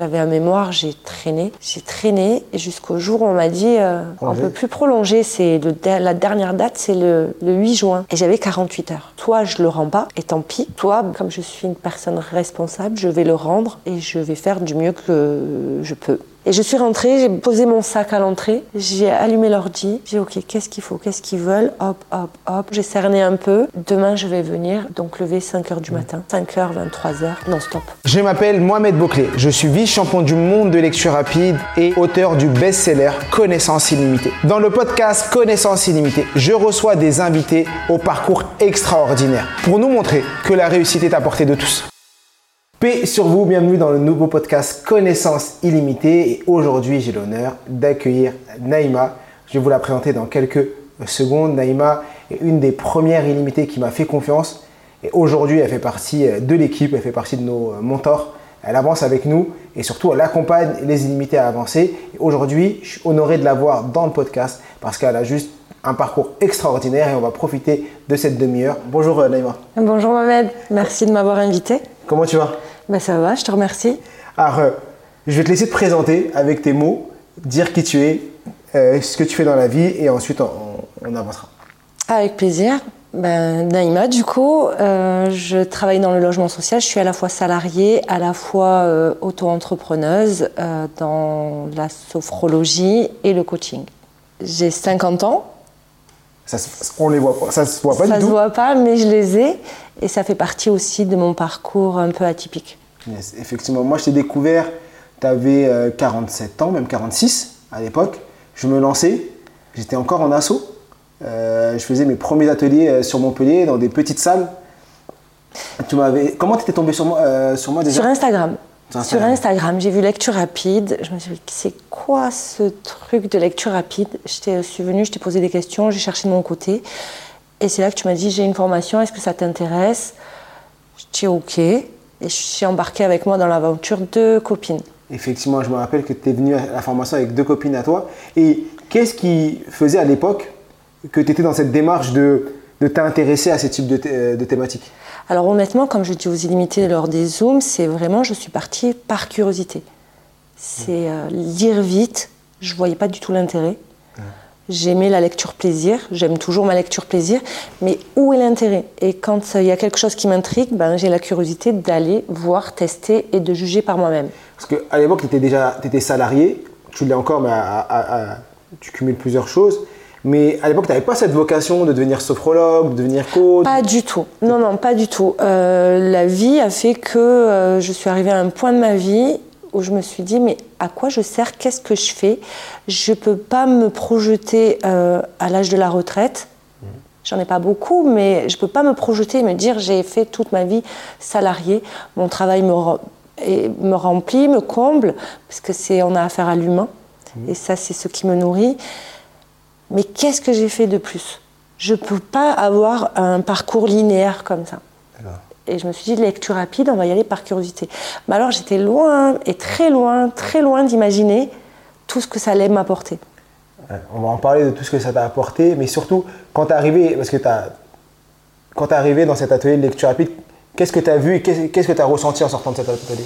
J'avais un mémoire, j'ai traîné, j'ai traîné et jusqu'au jour où on m'a dit euh, on Congé. peut plus prolonger, c'est la dernière date, c'est le, le 8 juin et j'avais 48 heures. Toi, je le rends pas et tant pis. Toi, comme je suis une personne responsable, je vais le rendre et je vais faire du mieux que je peux. Et je suis rentrée, j'ai posé mon sac à l'entrée, j'ai allumé l'ordi, j'ai dit ok, qu'est-ce qu'il faut, qu'est-ce qu'ils veulent, hop, hop, hop. J'ai cerné un peu. Demain, je vais venir, donc lever 5 heures du matin, 5 heures, 23 heures, non stop. Je m'appelle Mohamed Bouclé, je suis vice-champion du monde de lecture rapide et auteur du best-seller Connaissance illimitée. Dans le podcast Connaissance illimitée, je reçois des invités au parcours extraordinaire pour nous montrer que la réussite est à portée de tous. Paix sur vous, bienvenue dans le nouveau podcast Connaissance illimitée et aujourd'hui j'ai l'honneur d'accueillir Naïma. Je vais vous la présenter dans quelques secondes. Naïma est une des premières illimitées qui m'a fait confiance et aujourd'hui elle fait partie de l'équipe, elle fait partie de nos mentors. Elle avance avec nous et surtout elle accompagne les illimités à avancer. Et aujourd'hui je suis honoré de la voir dans le podcast parce qu'elle a juste un parcours extraordinaire et on va profiter de cette demi-heure. Bonjour euh, Naïma, Bonjour Mohamed, merci de m'avoir invité. comment tu vas? Ben ça va, je te remercie. Alors, euh, je vais te laisser te présenter avec tes mots, dire qui tu es, euh, ce que tu fais dans la vie, et ensuite on, on avancera. Avec plaisir. Ben, Naïma, du coup, euh, je travaille dans le logement social. Je suis à la fois salariée, à la fois auto-entrepreneuse dans la sophrologie et le coaching. J'ai 50 ans. Ça, se- on les voit pas, ça se voit pas ça du se tout. voit pas, mais je les ai. Et ça fait partie aussi de mon parcours un peu atypique. Yes, effectivement, moi je t'ai découvert, tu avais 47 ans, même 46 à l'époque. Je me lançais, j'étais encore en assaut. Euh, je faisais mes premiers ateliers euh, sur Montpellier dans des petites salles. Tu m'avais... Comment tu étais tombé sur moi, euh, sur moi déjà? Sur Instagram. Sur Instagram. J'ai vu lecture rapide. Je me suis dit, c'est quoi ce truc de lecture rapide? Je suis venue, je t'ai posé des questions, j'ai cherché de mon côté. Et c'est là que tu m'as dit, j'ai une formation, est-ce que ça t'intéresse? Je dis ok. Et je suis embarquée avec moi dans l'aventure de copines. Effectivement, je me rappelle que tu es venu à la formation avec deux copines à toi. Et qu'est-ce qui faisait à l'époque que tu étais dans cette démarche de, de t'intéresser à ce type de, thé- de thématique Alors honnêtement, comme je dis aux illimités lors des Zooms, c'est vraiment, je suis partie par curiosité. C'est euh, lire vite, je voyais pas du tout l'intérêt. J'aimais la lecture plaisir, j'aime toujours ma lecture plaisir, mais où est l'intérêt? Et quand euh, il y a quelque chose qui m'intrigue, ben, j'ai la curiosité d'aller voir, tester et de juger par moi-même. Parce qu'à l'époque, tu étais déjà étais salarié, tu l'es encore, mais à- à- à- tu cumules plusieurs choses. Mais à l'époque, tu n'avais pas cette vocation de devenir sophrologue, de devenir coach. Pas du tout. Non, non, pas du tout. Euh, la vie a fait que euh, je suis arrivée à un point de ma vie où je me suis dit, mais à quoi je sers? Qu'est-ce que je fais? Je ne peux pas me projeter euh, à l'âge de la retraite. J'en ai pas beaucoup, mais je ne peux pas me projeter et me dire, j'ai fait toute ma vie salariée. Mon travail me, re- et me remplit, me comble, parce que c'est on a affaire à l'humain. Et ça, c'est ce qui me nourrit. Mais qu'est-ce que j'ai fait de plus? Je ne peux pas avoir un parcours linéaire comme ça. Et je me suis dit, lecture rapide, on va y aller par curiosité. Mais alors j'étais loin, et très loin, très loin d'imaginer tout ce que ça allait m'apporter. On va en parler de tout ce que ça t'a apporté, mais surtout, quand tu es arrivé, parce que t'as- quand arrivé dans cet atelier de lecture rapide, qu'est-ce que tu as vu et qu'est-ce que tu as ressenti en sortant de cet atelier?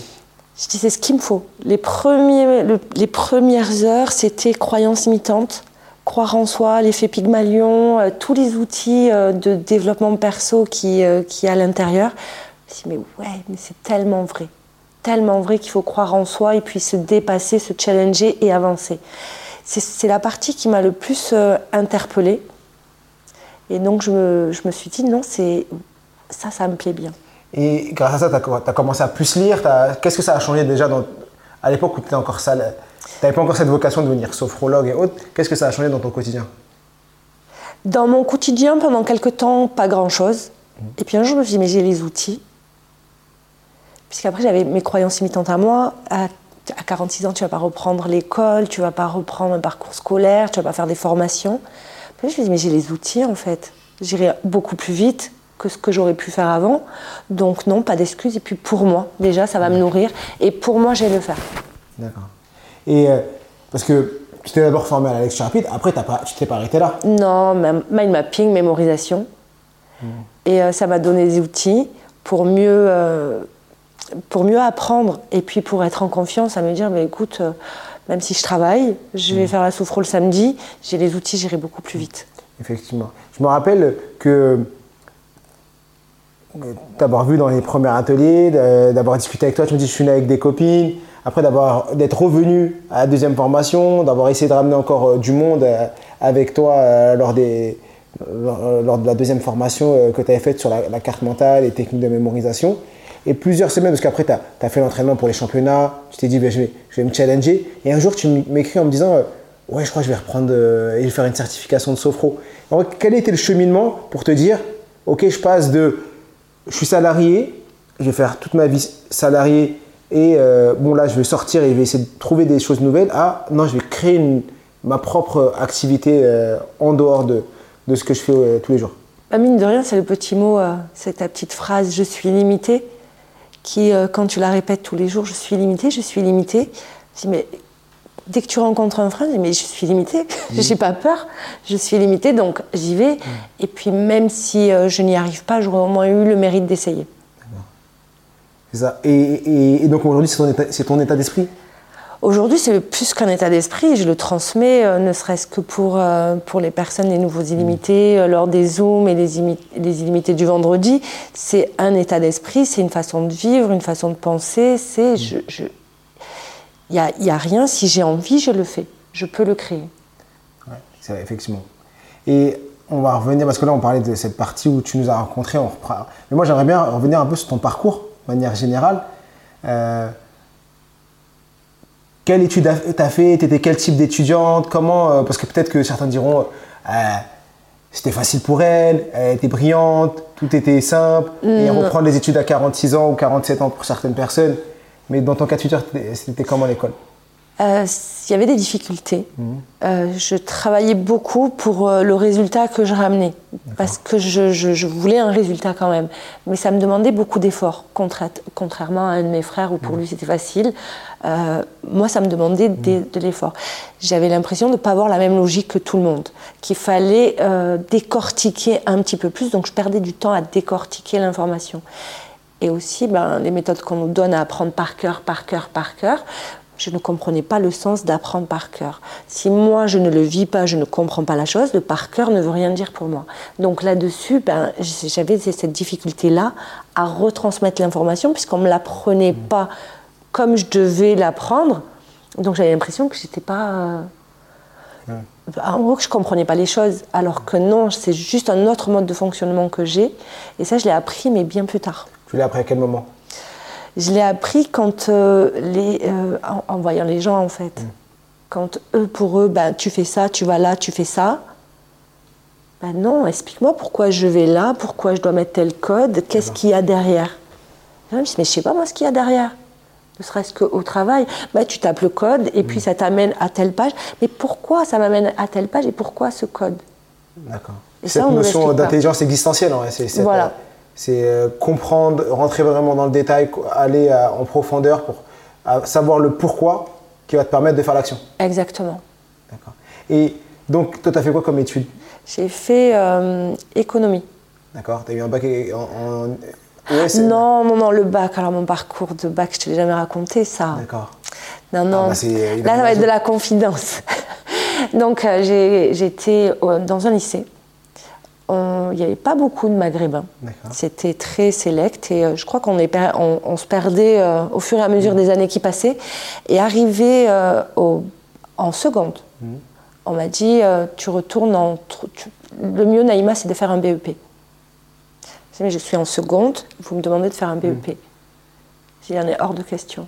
Je dis, c'est ce qu'il me faut. Les, premiers, le- les premières heures, c'était croyance imitante, croire en soi, l'effet Pygmalion, euh, tous les outils euh, de développement perso qui, euh, qui à l'intérieur. Je me suis dit, mais ouais, c'est tellement vrai. Tellement vrai qu'il faut croire en soi et puis se dépasser, se challenger et avancer. C'est- la partie qui m'a le plus interpellée. Et donc, je me, je me suis dit, non, c'est ça, ça me plaît bien. Et grâce à ça, tu as, commencé à plus lire. Qu'est-ce que ça a changé déjà dans- à l'époque où tu étais encore sale Tu n'avais pas encore cette vocation de devenir sophrologue et autres. Qu'est-ce que ça a changé dans ton quotidien? Dans mon quotidien, pendant quelques temps, pas grand-chose. Et puis un jour, je me suis dit, mais j'ai les outils. Puisqu'après, j'avais mes croyances imitantes à moi. À, à 46 ans, tu vas pas reprendre l'école, tu vas pas reprendre un parcours scolaire, tu vas pas faire des formations. Puis je me suis dit, mais j'ai les outils, en fait. J'irai beaucoup plus vite que ce que j'aurais pu faire avant. Donc non, pas d'excuses. Et puis pour moi, déjà, ça va me nourrir. Et pour moi, j'ai le faire. D'accord. Et euh, parce que tu t'es d'abord formé à la lecture rapide, après t'as pas, tu t'es pas arrêté là. Non, mind mapping, mémorisation. Et euh, ça m'a donné des outils pour mieux euh, pour mieux apprendre et puis pour être en confiance à me dire, mais écoute, même si je travaille, je vais faire la soufre le samedi, j'ai les outils, j'irai beaucoup plus vite. Effectivement. Je me rappelle que d'avoir vu dans les premiers ateliers, d'avoir discuté avec toi, tu me dis je suis né avec des copines, après d'avoir d'être revenu à la deuxième formation, d'avoir essayé de ramener encore euh, du monde euh, avec toi euh, lors, des, lors, de la deuxième formation que tu avais faite sur la, carte mentale et techniques de mémorisation. Et plusieurs semaines, parce qu'après tu as, fait l'entraînement pour les championnats, tu t'es dit ben, je, vais, je, vais, me challenger. Et un jour tu m'écris en me disant ouais je crois que je vais reprendre et faire une certification de Sofro. Alors, quel était le cheminement pour te dire ok je passe de je suis salarié, je vais faire toute ma vie salarié et euh, bon là je vais sortir et je vais essayer de trouver des choses nouvelles. Ah non je vais créer ma propre activité euh, en dehors de, de, ce que je fais euh, tous les jours. Bah, mine de rien c'est le petit mot c'est ta petite phrase je suis limité qui quand tu la répètes tous les jours je suis limité je suis limité. Dis mais dès que tu rencontres un frein, mais je suis limité, je j'ai pas peur, je suis limité, donc j'y vais. Et puis même si je n'y arrive pas, j'aurais au moins eu le mérite d'essayer. C'est ça. Et, donc aujourd'hui, c'est ton état, d'esprit? Aujourd'hui, c'est plus qu'un état d'esprit. Je le transmets, euh, ne serait-ce que pour, euh, pour les personnes, les nouveaux illimités, mmh. euh, lors des Zooms et les illimités du vendredi. C'est un état d'esprit, c'est une façon de vivre, une façon de penser. C'est. Mmh. Je, il n'y a, y a, rien, si j'ai envie, je le fais. Je peux le créer. Oui, c'est vrai, effectivement. Et on va revenir, parce que là, on parlait de cette partie où tu nous as rencontrés. On reprend... Mais moi, j'aimerais bien revenir un peu sur ton parcours manière générale. Euh, quelle étude tu as fait? Tu étais quel type d'étudiante? Comment euh, Parce que peut-être que certains diront euh, c'était facile pour elle, elle était brillante, tout était simple. Et reprendre les études à 46 ans ou 47 ans pour certaines personnes. Mais dans ton cas de figure, c'était comment l'école? Euh, il y avait des difficultés. Mhm. Euh, je travaillais beaucoup pour euh, le résultat que je ramenais, parce que je, voulais un résultat quand même. Mais ça me demandait beaucoup d'efforts, contrairement à un de mes frères où pour mhm. lui c'était facile. moi, ça me demandait mhm. de, l'effort. J'avais l'impression de ne pas avoir la même logique que tout le monde, qu'il fallait décortiquer un petit peu plus, donc je perdais du temps à décortiquer l'information. Et aussi, ben, les méthodes qu'on nous donne à apprendre par cœur, par cœur, par cœur, je ne comprenais pas le sens d'apprendre par cœur. Si moi je ne le vis pas, je ne comprends pas la chose, le par cœur ne veut rien dire pour moi. Donc là-dessus, ben, j'avais cette difficulté-là à retransmettre l'information puisqu'on ne me l'apprenait mmh. pas comme je devais l'apprendre. Donc j'avais l'impression que j'étais pas. Euh, en gros, que je comprenais pas les choses, alors que non, c'est juste un autre mode de fonctionnement que j'ai. Et ça, je l'ai appris, mais bien plus tard. Tu l'as appris à quel moment? Je l'ai appris quand euh, les, euh, en, voyant les gens en fait. Mm. Quand eux, pour eux, ben, tu fais ça, tu vas là, tu fais ça. Ben non, explique-moi pourquoi je vais là, pourquoi je dois mettre tel code, qu'est-ce qu'il y a derrière. Je me dis, mais je sais pas moi ce qu'il y a derrière. Ne serait-ce qu'au travail, ben, tu tapes le code et puis mm. ça t'amène à telle page. Mais pourquoi ça m'amène à telle page et pourquoi ce code? D'accord. Cette notion d'intelligence existentielle, c'est voilà c'est euh, comprendre, rentrer vraiment dans le détail, aller euh, en profondeur pour savoir le pourquoi qui va te permettre de faire l'action. Exactement. D'accord. Et donc, toi, tu as fait quoi comme étude? J'ai fait euh, économie. D'accord. Tu as eu un bac en, Non, non, non, le bac. Alors, mon parcours de bac, je ne te l'ai jamais raconté, ça. D'accord. Non, non. Ah, bah, Là, ça va être de la confidence. donc, j'étais dans un lycée il n'y avait pas beaucoup de maghrébins. C'était très sélect et euh, je crois qu'on on, se perdait euh, au fur et à mesure mmh. des années qui passaient. Et arrivé euh, en seconde, mmh. on m'a dit Tu retournes en. le mieux, Naïma, c'est de faire un BEP. Je mais je suis en seconde, vous me demandez de faire un BEP. Mmh. J'ai dit, en est hors de question.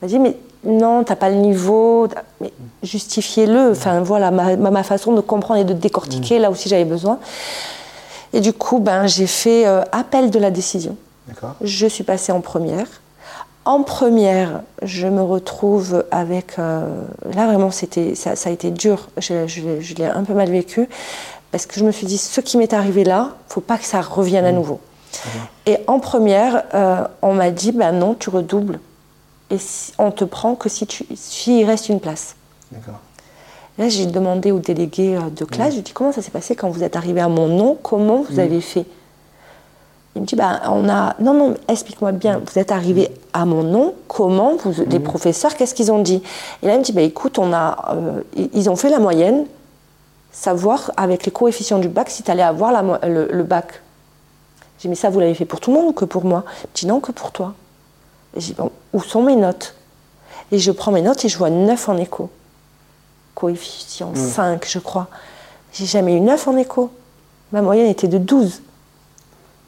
Elle m'a dit, mais non, t'as pas le niveau, mais justifiez-le. Enfin voilà, ma, façon de comprendre et de décortiquer, là aussi j'avais besoin. Et du coup, ben, j'ai fait euh, appel de la décision. Je suis passée en première. En première, je me retrouve avec. Euh, là, vraiment, c'était, ça, a été dur. Je, l'ai un peu mal vécu. Parce que je me suis dit, ce qui m'est arrivé là, faut pas que ça revienne à mmh. nouveau. Et en première, euh, on m'a dit, ben non, tu redoubles et on te prend que si tu il reste une place. D'accord. Là, j'ai demandé au délégué euh, de classe, je lui ai dit comment ça s'est passé quand vous êtes arrivé à mon nom, comment vous avez fait? Il me dit, bah, on a. Non, non, explique-moi bien, vous êtes arrivé à mon nom, comment vous, Les professeurs, qu'est-ce qu'ils ont dit? Et là, il me dit, bah, écoute, on a, euh, ils ont fait la moyenne, savoir avec les coefficients du bac si tu allais avoir la, le, bac. J'ai dit, mais ça, vous l'avez fait pour tout le monde ou que pour moi? Il me dit, non, que pour toi. J'ai dit, bon, où sont mes notes Et je prends mes notes et je vois 9 en écho. Coefficient 5, je crois. J'ai jamais eu 9 en écho. Ma moyenne était de 12.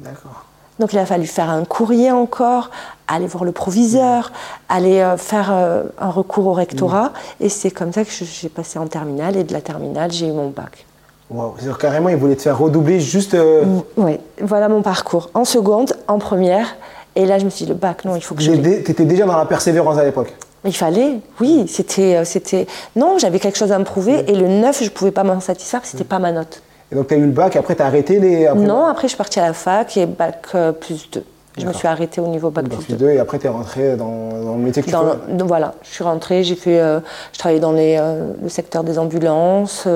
D'accord. Donc il a fallu faire un courrier encore, aller voir le proviseur, aller euh, faire euh, un recours au rectorat. Et c'est comme ça que j'ai passé en terminale. Et de la terminale, j'ai eu mon bac. Wow. Carrément, il voulait te faire redoubler juste. Euh, mm, oui, voilà mon parcours. En seconde, en première. Et là, je me suis dit, le bac, non, il faut que je. Tu étais déjà dans la persévérance à l'époque il fallait, oui, c'était, c'était. Non, j'avais quelque chose à me prouver et le 9, je ne pouvais pas m'en satisfaire, c'était n'était pas ma note. Et donc, tu as eu le bac, après, tu as arrêté les. non, après, je suis partie à la fac et bac euh, plus 2. Je me suis arrêtée au niveau bac, plus 2. Et après, tu es rentrée dans, le métier que tu fais Voilà, je suis rentrée, j'ai fait. Euh, je travaillais dans les, euh, le secteur des ambulances,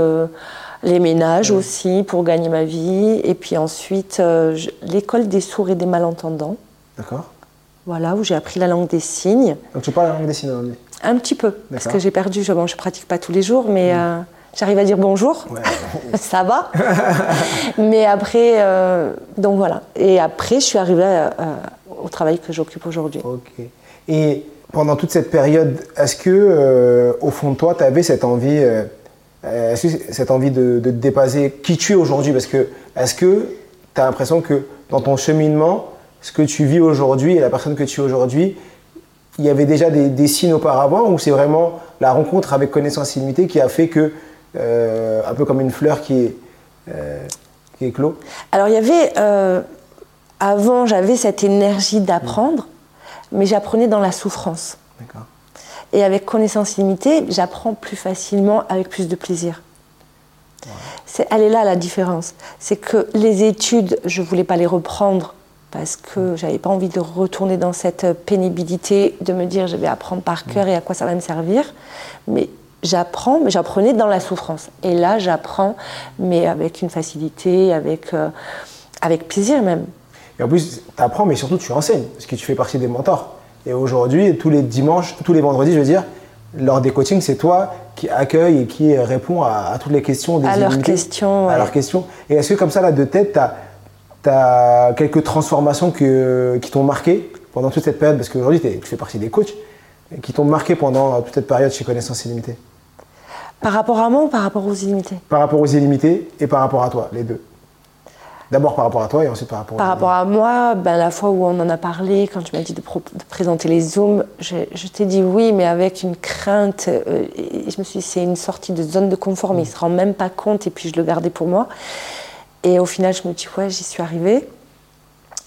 les ménages aussi, pour gagner ma vie. Et puis ensuite, l'école des sourds et des malentendants. D'accord. Voilà, où j'ai appris la langue des signes. Donc, tu parles la langue des signes aujourd'hui Un petit peu, parce que j'ai perdu. Je, bon, je pratique pas tous les jours, mais. Mmh. J'arrive à dire bonjour, ça va. Mais après, euh, donc voilà. Et après, je suis arrivée au travail que j'occupe aujourd'hui. Ok. Et pendant toute cette période, est-ce que, euh, au fond de toi, tu avais cette envie, euh, cette envie de, de, te dépasser? Qui tu es aujourd'hui? Parce que, est-ce que tu as l'impression que dans ton cheminement, ce que tu vis aujourd'hui et la personne que tu es aujourd'hui, il y avait déjà des, des signes auparavant ou c'est vraiment la rencontre avec connaissance illimitée qui a fait que euh, un peu comme une fleur qui est, euh, qui est clos? Alors il y avait, euh, avant j'avais cette énergie d'apprendre, mais j'apprenais dans la souffrance. Et avec connaissance limitée, j'apprends plus facilement avec plus de plaisir. C'est, elle est là la différence. C'est que les études, je ne voulais pas les reprendre parce que j'avais pas envie de retourner dans cette pénibilité, de me dire je vais apprendre par cœur et à quoi ça va me servir. Mais j'apprends, mais j'apprenais dans la souffrance. Et là, j'apprends, mais avec une facilité, avec, euh, avec plaisir même. Et en plus, tu apprends, mais surtout tu enseignes, parce que tu fais partie des mentors. Et aujourd'hui, tous les dimanches, tous les vendredis, je veux dire, lors des coachings, c'est toi qui accueille et qui répond à, toutes les questions des À leurs questions. À leurs questions. Et est-ce que comme ça, là, de tête, tu as, quelques transformations que, qui t'ont marqué pendant toute cette période Parce qu'aujourd'hui, tu fais partie des coachs, qui t'ont marqué pendant toute cette période chez Connaissance Illimitée par rapport à moi ou par rapport aux illimités? Par rapport aux illimités et par rapport à toi, les deux. D'abord par rapport à toi et ensuite par rapport Par rapport à moi, ben, la fois où on en a parlé, quand tu m'as dit de, présenter les Zooms, je, t'ai dit oui, mais avec une crainte. Euh, je me suis dit, c'est une sortie de zone de confort, mais il ne se rend même pas compte et puis je le gardais pour moi. Et au final, je me dis, ouais, j'y suis arrivée.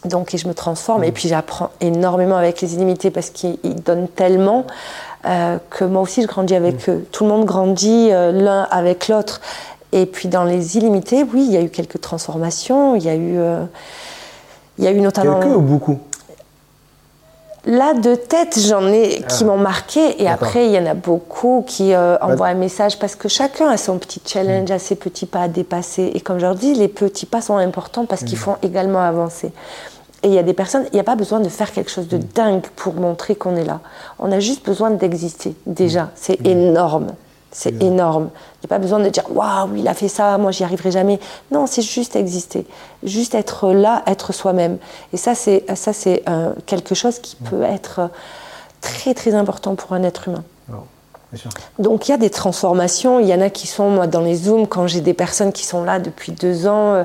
Donc, et je me transforme. Et puis, j'apprends énormément avec les illimités parce qu'ils donnent tellement. Euh, que moi aussi je grandis avec mm. eux. Tout le monde grandit euh, l'un avec l'autre. Et puis dans les illimités, oui, il y a eu quelques transformations. Il y a eu, euh, il y a eu notamment. Quelques ou beaucoup? Là, de tête, j'en ai qui ah. m'ont marqué. Et après, il y en a beaucoup qui envoient un message parce que chacun a son petit challenge, mm. a ses petits pas à dépasser. Et comme je leur dis, les petits pas sont importants parce qu'ils mm. font également avancer. Et il y a des personnes, il n'y a pas besoin de faire quelque chose de mm. dingue pour montrer qu'on est là. On a juste besoin d'exister, déjà. C'est énorme. C'est énorme. Il n'y a pas besoin de dire Waouh, il a fait ça, moi j'y arriverai jamais. Non, c'est juste exister. Juste être là, être soi-même. Et ça, c'est, ça, c'est euh, quelque chose qui peut être très, très important pour un être humain. Donc il y a des transformations. Il y en a qui sont, moi, dans les Zooms, quand j'ai des personnes qui sont là depuis deux ans. Euh,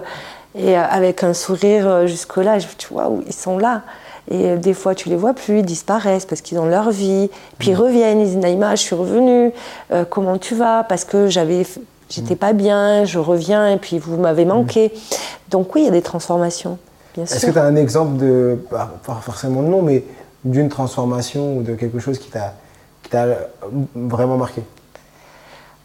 et euh, avec un sourire euh, jusque-là, tu vois, ils sont là. Et euh, des fois, tu les vois plus, ils disparaissent parce qu'ils ont leur vie. Puis ils mmh. reviennent, ils disent Naïma, je suis revenue, comment tu vas? Parce que j'avais, j'étais mmh. pas bien, je reviens et puis vous m'avez mmh. manqué. Donc oui, il y a des transformations, bien sûr. Est-ce que tu as un exemple de, pas forcément de nom, mais d'une transformation ou de quelque chose qui t'a, qui t'a vraiment marqué?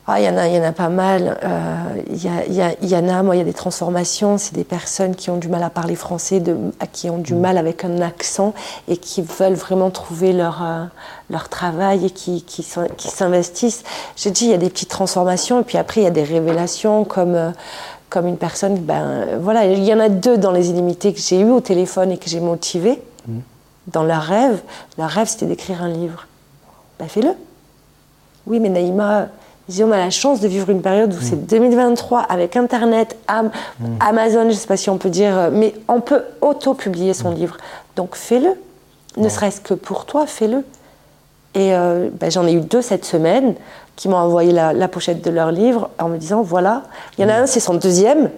Ah, il y en a, il y en a pas mal. Euh, il, y en a, moi, il y a des transformations. C'est des personnes qui ont du mal à parler français, de, qui ont du mm. mal avec un accent et qui veulent vraiment trouver leur, euh, leur travail et qui, qui, qui s'investissent. J'ai dit, il y a des petites transformations et puis après, il y a des révélations comme, euh, comme une personne, ben voilà, il y en a deux dans les illimités que j'ai eu au téléphone et que j'ai motivé mmh. dans leur rêve. Leur rêve, c'était d'écrire un livre. Ben fais-le. Oui, mais Naïma, on a la chance de vivre une période où c'est 2023 avec Internet, Amazon, je ne sais pas si on peut dire, mais on peut auto-publier son livre. Donc fais-le. Ne serait-ce que pour toi, fais-le. Et euh, ben, j'en ai eu deux cette semaine qui m'ont envoyé la, pochette de leur livre en me disant voilà, il y en a un, c'est son deuxième.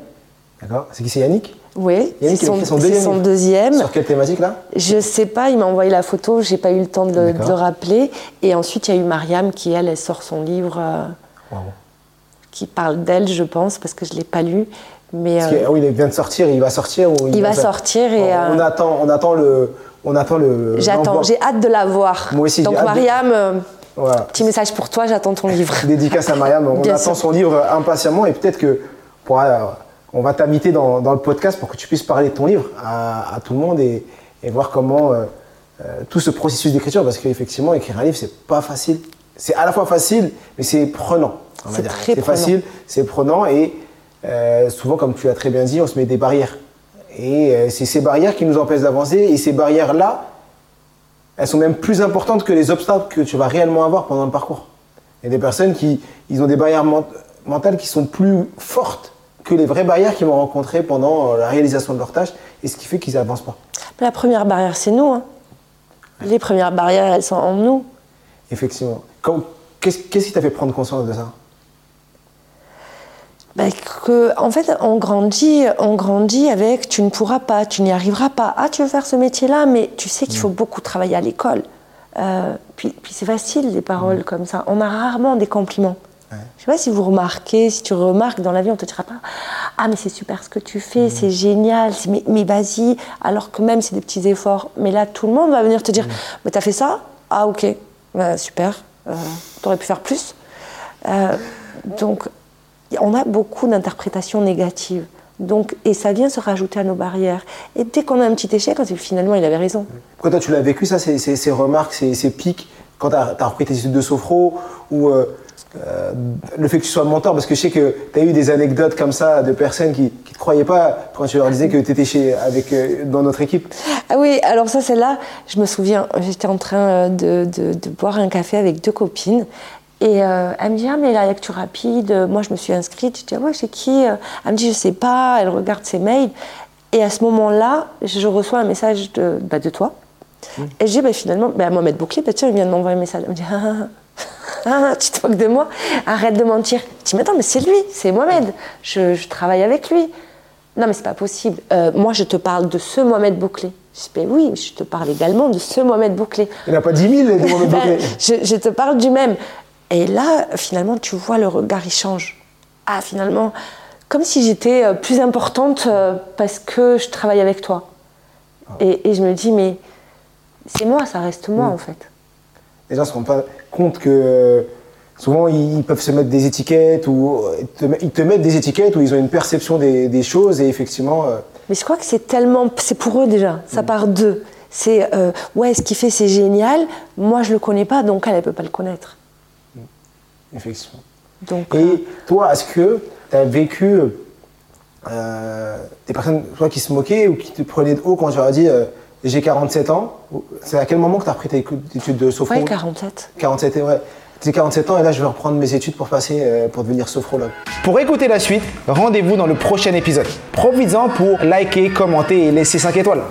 D'accord. C'est qui C'est Yannick? Oui, c'est son, deuxième. Sur quelle thématique là? Je sais pas, il m'a envoyé la photo, j'ai pas eu le temps de, le rappeler. Et ensuite, il y a eu Mariam qui, elle, elle sort son livre euh, qui parle d'elle, je pense, parce que je l'ai pas lu. Mais, euh, oui, il vient de sortir, il va sortir ou il, va, sortir et on, attend, on attend le, on attend le. J'attends, j'ai hâte de la voir. Moi aussi. Donc Mariam, Petit message pour toi, j'attends ton livre. Dédicace à Mariam, on attend son livre impatiemment et peut-être que on va t'inviter dans, le podcast pour que tu puisses parler de ton livre à, tout le monde et, voir comment euh, euh, tout ce processus d'écriture, parce qu'effectivement, écrire un livre, c'est pas facile. C'est à la fois facile, mais c'est prenant. C'est très C'est facile, c'est prenant et euh, souvent, comme tu l'as très bien dit, on se met des barrières. Et c'est ces barrières qui nous empêchent d'avancer et ces barrières-là, elles sont même plus importantes que les obstacles que tu vas réellement avoir pendant le parcours. Il y a des personnes qui ils ont des barrières mentales qui sont plus fortes que les vraies barrières qu'ils vont rencontrer pendant euh, la réalisation de leur tâche, et ce qui fait qu'ils n'avancent pas. La première barrière, c'est nous. Hein. Les premières barrières, elles sont en nous. Effectivement. Qu'est-ce qui t'a fait prendre conscience de ça? Ben, que, en fait, on grandit, on grandit avec tu ne pourras pas, tu n'y arriveras pas. Ah, tu veux faire ce métier-là, mais tu sais qu'il faut mm. beaucoup travailler à l'école. Euh, puis, puis c'est facile, les paroles mm. comme ça. On a rarement des compliments. Je ne sais pas si vous remarquez, si tu remarques dans la vie, on te dira pas Ah, mais c'est super ce que tu fais, mm. c'est génial, mais, mais vas-y, alors que même c'est des petits efforts. Mais là, tout le monde va venir te dire Mais t'as fait ça? Ah, ok, bah, super, euh, t'aurais pu faire plus. Euh, donc, on a beaucoup d'interprétations négatives. Donc, et ça vient se rajouter à nos barrières. Et dès qu'on a un petit échec, on se dit finalement, il avait raison. Quand toi, tu l'as vécu, ça, ces, ces, remarques, ces, pics, quand tu as, repris tes études de sophro, ou euh, euh, le fait que tu sois mentor, parce que je sais que tu as eu des anecdotes comme ça de personnes qui ne te croyaient pas quand tu leur disais que tu étais chez, avec, euh, dans notre équipe. Ah oui, alors ça, c'est là, je me souviens, j'étais en train de, de, de, boire un café avec deux copines et euh, elle me dit, ah, mais la lecture rapide, moi je me suis inscrite. Je dis, ah ouais, c'est qui Elle me dit, je sais pas. Elle regarde ses mails. Et à ce moment-là, je reçois un message de, bah, de toi. Mmh. Et je dis, bah, finalement, bah, Mohamed Bouclier, bah, tiens, il vient de m'envoyer un message. Elle me dit, ah, ah, tu te moques de moi Arrête de mentir. Je dis, mais attends, mais c'est lui, c'est Mohamed. Je, je, travaille avec lui. Non, mais c'est pas possible. Euh, moi, je te parle de ce Mohamed Bouclé. Je dis, ben oui, je te parle également de ce Mohamed Bouclé. Il n'y en a pas 10 000 de Mohamed Bouclé. je, je, te parle du même. Et là, finalement, tu vois le regard, il change. Ah, finalement, comme si j'étais euh, plus importante euh, parce que je travaille avec toi. Ah. Et, je me dis, mais c'est moi, ça reste moi, mm. en fait. Les gens ne se rendent pas compte que euh, souvent, ils peuvent se mettre des étiquettes ou ils te mettent des étiquettes où ils ont une perception des, choses et effectivement. Mais je crois que c'est tellement. C'est pour eux déjà, ça mm. part d'eux. C'est, ouais, ce qu'il fait, c'est génial. Moi, je le connais pas, donc elle, elle peut pas le connaître. Effectivement. Donc, Et euh, toi, est-ce que tu as vécu euh, des personnes toi, qui se moquaient ou qui te prenaient de haut quand tu leur as dit euh, j'ai 47 ans C'est à quel moment que tu as repris tes études de sophro Oui, 47. 47, ouais. J'ai 47 ans et là je vais reprendre mes études pour passer pour devenir sophrologue. Pour écouter la suite, rendez-vous dans le prochain épisode. Profites-en pour liker, commenter et laisser 5 étoiles.